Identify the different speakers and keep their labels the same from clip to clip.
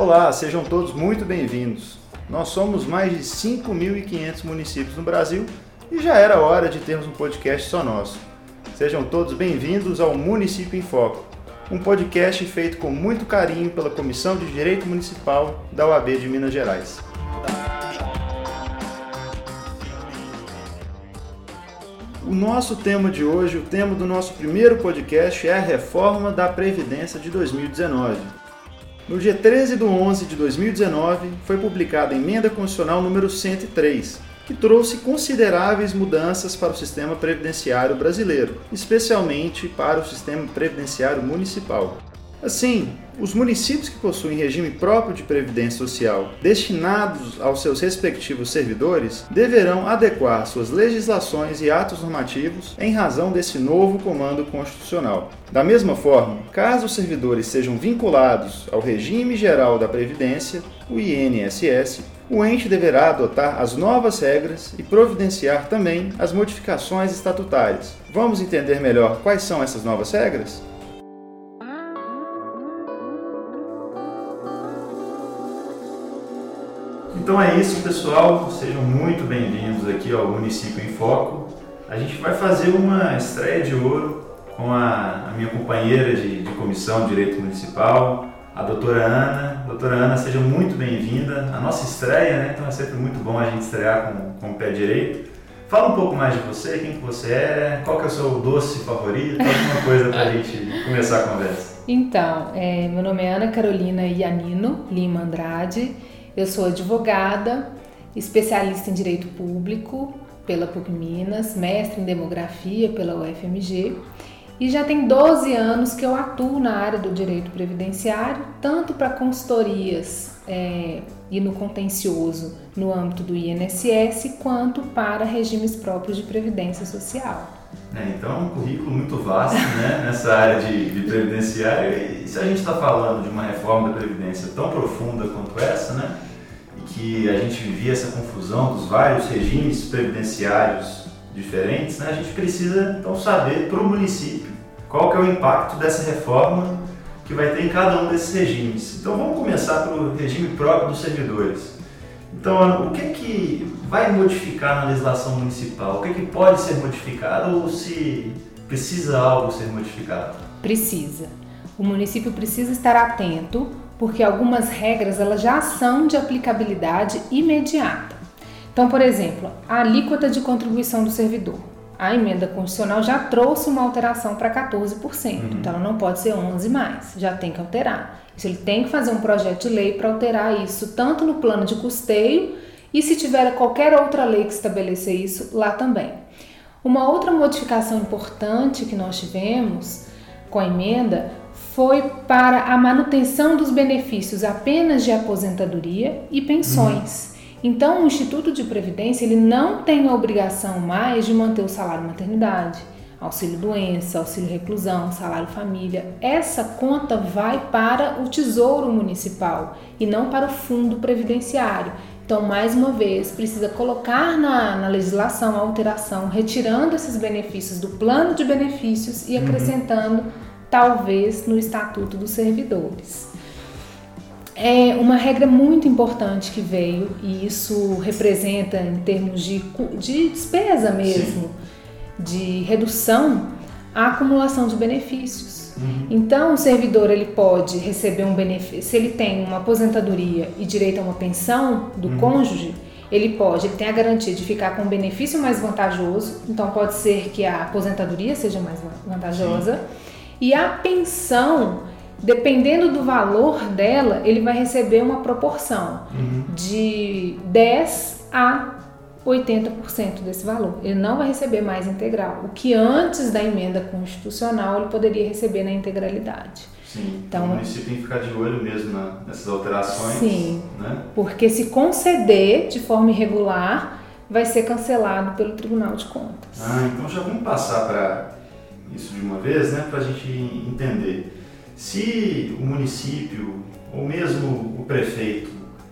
Speaker 1: Olá, sejam todos muito bem-vindos. Nós somos mais de 5.500 municípios no Brasil e já era hora de termos um podcast só nosso. Sejam todos bem-vindos ao Município em Foco, um podcast feito com muito carinho pela Comissão de Direito Municipal da UAB de Minas Gerais. O nosso tema de hoje, o tema do nosso primeiro podcast é a reforma da Previdência de 2019. No dia 13 de 11 de 2019, foi publicada a Emenda Constitucional número 103, que trouxe consideráveis mudanças para o sistema previdenciário brasileiro, especialmente para o sistema previdenciário municipal. Assim, os municípios que possuem regime próprio de previdência social destinados aos seus respectivos servidores deverão adequar suas legislações e atos normativos em razão desse novo comando constitucional. Da mesma forma, caso os servidores sejam vinculados ao regime geral da Previdência, o INSS, o ente deverá adotar as novas regras e providenciar também as modificações estatutárias. Vamos entender melhor quais são essas novas regras? Então é isso, pessoal. Sejam muito bem-vindos aqui ao Município em Foco. A gente vai fazer uma estreia de ouro com a, a minha companheira de, de, comissão de Direito Municipal, a doutora Ana. Doutora Ana, seja muito bem-vinda. A nossa estreia, né? Então é sempre muito bom a gente estrear com, com o pé direito. Fala um pouco mais de você, quem que você é, qual que é o seu doce favorito, alguma coisa para a gente começar a conversa.
Speaker 2: Então, é, meu nome é Ana Carolina Ianino Lima Andrade. Eu sou advogada, especialista em direito público pela PUC Minas, mestre em demografia pela UFMG e já tem 12 anos que eu atuo na área do direito previdenciário, tanto para consultorias é, e no contencioso no âmbito do INSS, quanto para regimes próprios de previdência social.
Speaker 1: É, então é um currículo muito vasto né, nessa área de, de previdenciário. E se a gente está falando de uma reforma da Previdência tão profunda quanto essa, né, que a gente vivia essa confusão dos vários regimes previdenciários diferentes, né, a gente precisa então saber para o município qual que é o impacto dessa reforma que vai ter em cada um desses regimes. Então vamos começar pelo regime próprio dos servidores. Então, o que, é que vai modificar na legislação municipal? O que, é que pode ser modificado ou se precisa algo ser modificado?
Speaker 2: Precisa. O município precisa estar atento porque algumas regras elas já são de aplicabilidade imediata. Então, por exemplo, a alíquota de contribuição do servidor. A emenda constitucional já trouxe uma alteração para 14%, uhum. então ela não pode ser 11 mais, já tem que alterar. Isso ele tem que fazer um projeto de lei para alterar isso, tanto no plano de custeio e se tiver qualquer outra lei que estabeleça isso, lá também. Uma outra modificação importante que nós tivemos com a emenda foi para a manutenção dos benefícios apenas de aposentadoria e pensões. Uhum. Então, o Instituto de Previdência ele não tem a obrigação mais de manter o salário maternidade, auxílio doença, auxílio reclusão, salário família. Essa conta vai para o Tesouro Municipal e não para o Fundo Previdenciário. Então, mais uma vez, precisa colocar na, na legislação a alteração, retirando esses benefícios do plano de benefícios e uhum. acrescentando, uhum. Talvez, no Estatuto dos Servidores. É uma regra muito importante que veio, e isso representa, em termos de, de despesa mesmo, Sim. de redução, a acumulação de benefícios. Uhum. Então, o servidor ele pode receber um benefício, se ele tem uma aposentadoria e direito a uma pensão do uhum. cônjuge, ele pode, ele tem a garantia de ficar com um benefício mais vantajoso, então pode ser que a aposentadoria seja mais vantajosa, Sim. E a pensão, dependendo do valor dela, ele vai receber uma proporção uhum. de 10 a 80% desse valor. Ele não vai receber mais integral, o que antes da emenda constitucional ele poderia receber na integralidade.
Speaker 1: Sim, então, o município tem que ficar de olho mesmo na, nessas alterações.
Speaker 2: Sim, né? porque se conceder de forma irregular, vai ser cancelado pelo Tribunal de Contas.
Speaker 1: Ah, então já vamos passar para isso de uma vez, né, para a gente entender. Se o município ou mesmo o prefeito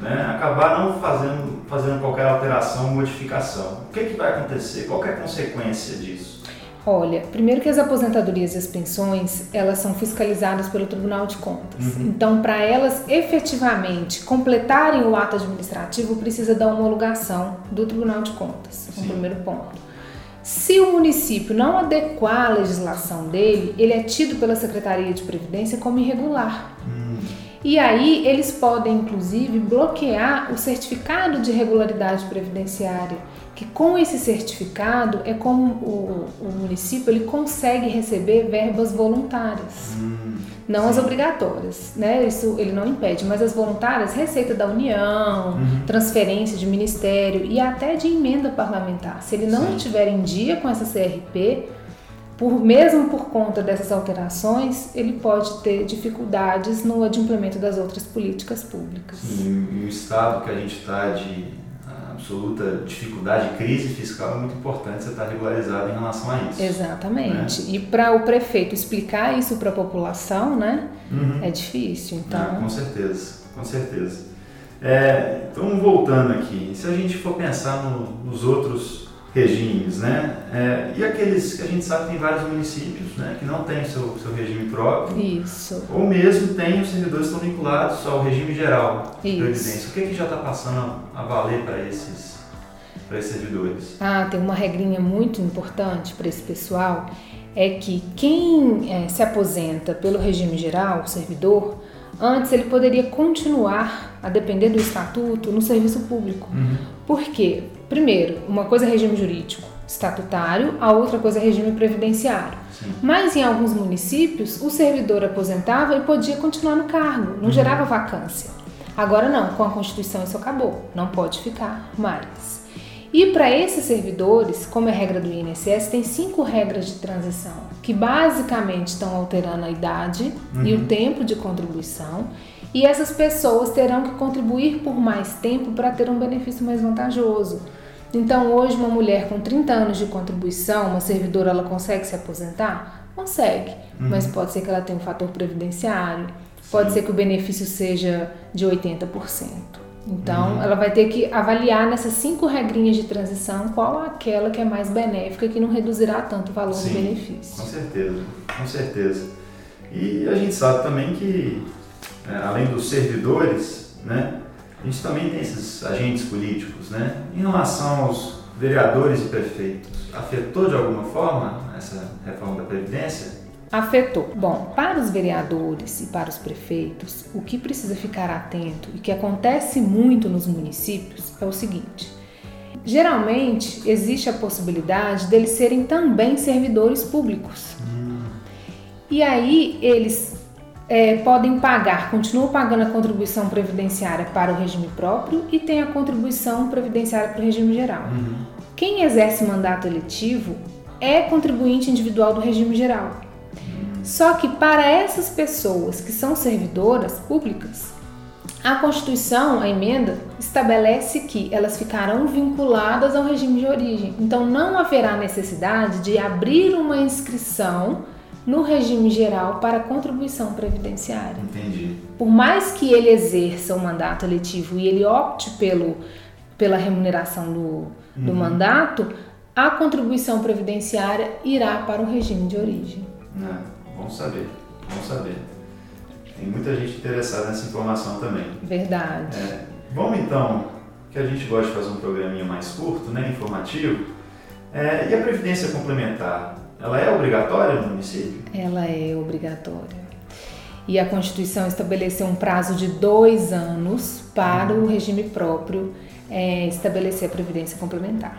Speaker 1: né, acabar não fazendo, fazendo qualquer alteração, modificação. O que, é que vai acontecer? Qual é a consequência disso?
Speaker 2: Olha, primeiro que as aposentadorias e as pensões, elas são fiscalizadas pelo Tribunal de Contas. Uhum. Então, para elas efetivamente completarem o ato administrativo, precisa da homologação do Tribunal de Contas, é o primeiro ponto. Se o município não adequar a legislação dele, ele é tido pela Secretaria de Previdência como irregular. Hum. E aí eles podem, inclusive, bloquear o certificado de regularidade previdenciária que com esse certificado é como o, o município ele consegue receber verbas voluntárias, hum, não sim. as obrigatórias, né? Isso ele não impede, mas as voluntárias, receita da União, uhum. transferência de ministério e até de emenda parlamentar. Se ele não sim. estiver em dia com essa CRP, por, mesmo por conta dessas alterações, ele pode ter dificuldades no adimplemento das outras políticas públicas.
Speaker 1: Sim, e o estado que a gente está de absoluta dificuldade, crise fiscal, é muito importante você estar regularizado em relação a isso.
Speaker 2: Exatamente. Né? E para o prefeito explicar isso para a população, né, uhum. é difícil. Então...
Speaker 1: Ah, com certeza, com certeza. É, então, voltando aqui, se a gente for pensar no, nos outros regimes, né? É, e aqueles que a gente sabe que tem vários municípios, né? Que não tem seu, seu regime próprio.
Speaker 2: Isso.
Speaker 1: Ou mesmo tem os servidores que estão vinculados ao regime geral de previdência. O que, é que já está passando a valer para esses, para esses servidores?
Speaker 2: Ah, tem uma regrinha muito importante para esse pessoal, é que quem é, se aposenta pelo regime geral, o servidor, Antes ele poderia continuar a depender do estatuto no serviço público. Uhum. Por quê? Primeiro, uma coisa é regime jurídico estatutário, a outra coisa é regime previdenciário. Sim. Mas em alguns municípios, o servidor aposentava e podia continuar no cargo, não uhum. gerava vacância. Agora não, com a Constituição isso acabou, não pode ficar mais. E para esses servidores, como é regra do INSS, tem cinco regras de transição, que basicamente estão alterando a idade uhum. e o uhum. tempo de contribuição. E essas pessoas terão que contribuir por mais tempo para ter um benefício mais vantajoso. Então, hoje, uma mulher com 30 anos de contribuição, uma servidora, ela consegue se aposentar? Consegue, uhum. mas pode ser que ela tenha um fator previdenciário, pode ser que o benefício seja de 80%. Então, uhum. ela vai ter que avaliar nessas cinco regrinhas de transição qual aquela que é mais benéfica, que não reduzirá tanto o valor Sim, do benefício.
Speaker 1: Com certeza, com certeza. E a gente sabe também que, é, além dos servidores, né, a gente também tem esses agentes políticos, né? Em relação aos vereadores e prefeitos, afetou de alguma forma essa reforma da Previdência?
Speaker 2: afetou. Bom, para os vereadores e para os prefeitos, o que precisa ficar atento e que acontece muito nos municípios é o seguinte: geralmente existe a possibilidade deles serem também servidores públicos. Hum. E aí eles é, podem pagar, continuam pagando a contribuição previdenciária para o regime próprio e tem a contribuição previdenciária para o regime geral. Uhum. Quem exerce mandato eletivo é contribuinte individual do regime geral. Só que para essas pessoas que são servidoras públicas, a Constituição, a emenda, estabelece que elas ficarão vinculadas ao regime de origem. Então não haverá necessidade de abrir uma inscrição no regime geral para contribuição previdenciária.
Speaker 1: Entendi.
Speaker 2: Por mais que ele exerça o mandato eletivo e ele opte pelo, pela remuneração do, do uhum. mandato, a contribuição previdenciária irá para o regime de origem.
Speaker 1: É. Vamos saber, vamos saber. Tem muita gente interessada nessa informação também.
Speaker 2: Verdade.
Speaker 1: É, vamos então, que a gente gosta de fazer um programinha mais curto, né, informativo. É, e a previdência complementar, ela é obrigatória no município?
Speaker 2: Ela é obrigatória. E a Constituição estabeleceu um prazo de dois anos para o regime próprio é, estabelecer a previdência complementar.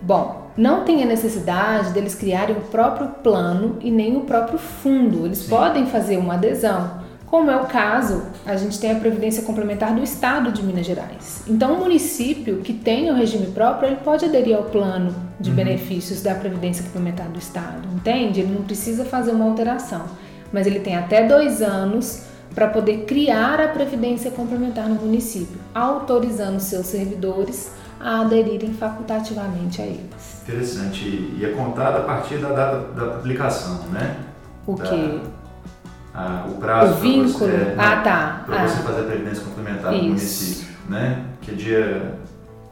Speaker 2: Bom, não tem a necessidade deles criarem o próprio plano e nem o próprio fundo. Eles Sim. podem fazer uma adesão. Como é o caso, a gente tem a previdência complementar do Estado de Minas Gerais. Então, o município que tem o regime próprio, ele pode aderir ao plano de uhum. benefícios da previdência complementar do Estado, entende? Ele não precisa fazer uma alteração, mas ele tem até dois anos para poder criar a previdência complementar no município, autorizando seus servidores a aderirem facultativamente a eles.
Speaker 1: Interessante. E é contado a partir da data da publicação, né?
Speaker 2: O da, quê?
Speaker 1: A, o prazo.
Speaker 2: O vínculo.
Speaker 1: Você,
Speaker 2: ah, tá.
Speaker 1: Para ah. você fazer a previdência complementar Isso. no município, né? Que é dia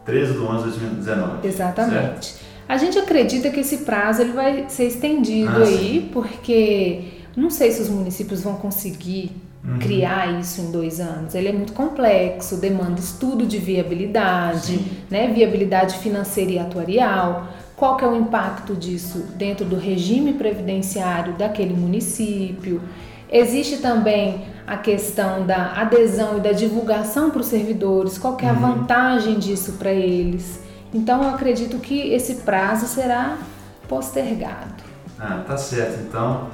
Speaker 1: 13 de 11 de 2019.
Speaker 2: Exatamente.
Speaker 1: Certo?
Speaker 2: A gente acredita que esse prazo ele vai ser estendido
Speaker 1: Ah,
Speaker 2: aí, porque não sei se os municípios vão conseguir
Speaker 1: Uhum.
Speaker 2: criar isso em dois anos. Ele é muito complexo, demanda estudo de viabilidade,
Speaker 1: Sim.
Speaker 2: né, viabilidade financeira e atuarial. Qual que é o impacto disso dentro do regime previdenciário daquele município? Existe também a questão da adesão e da divulgação para os servidores. Qual que é a
Speaker 1: Uhum.
Speaker 2: vantagem disso para eles? Então eu acredito que esse prazo será postergado.
Speaker 1: Ah, tá certo. Então,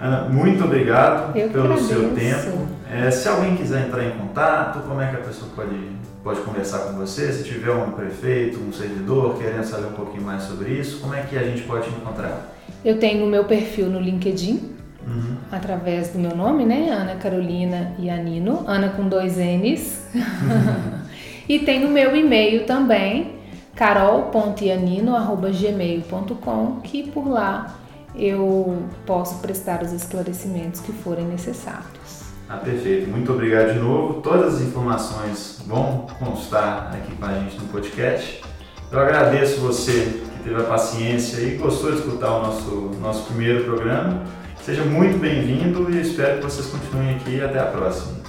Speaker 1: Ana, muito obrigado
Speaker 2: Eu
Speaker 1: pelo seu tempo. É, se alguém quiser entrar em contato, como é que a pessoa pode, pode conversar com você? Se tiver um prefeito, um servidor querendo saber um pouquinho mais sobre isso, como é que a gente pode encontrar?
Speaker 2: Eu tenho o meu perfil no LinkedIn,
Speaker 1: Uhum.
Speaker 2: através do meu nome, né? Ana Carolina Ianino, Ana com dois N's. e tem o meu e-mail também, carol.ianino.gmail.com, que por lá eu posso prestar os esclarecimentos que forem necessários.
Speaker 1: Ah, perfeito. Muito obrigado de novo. Todas as informações vão constar aqui com a gente no podcast. Eu agradeço você que teve a paciência e gostou de escutar o nosso, nosso primeiro programa. Seja muito bem-vindo e espero que vocês continuem aqui. Até a próxima.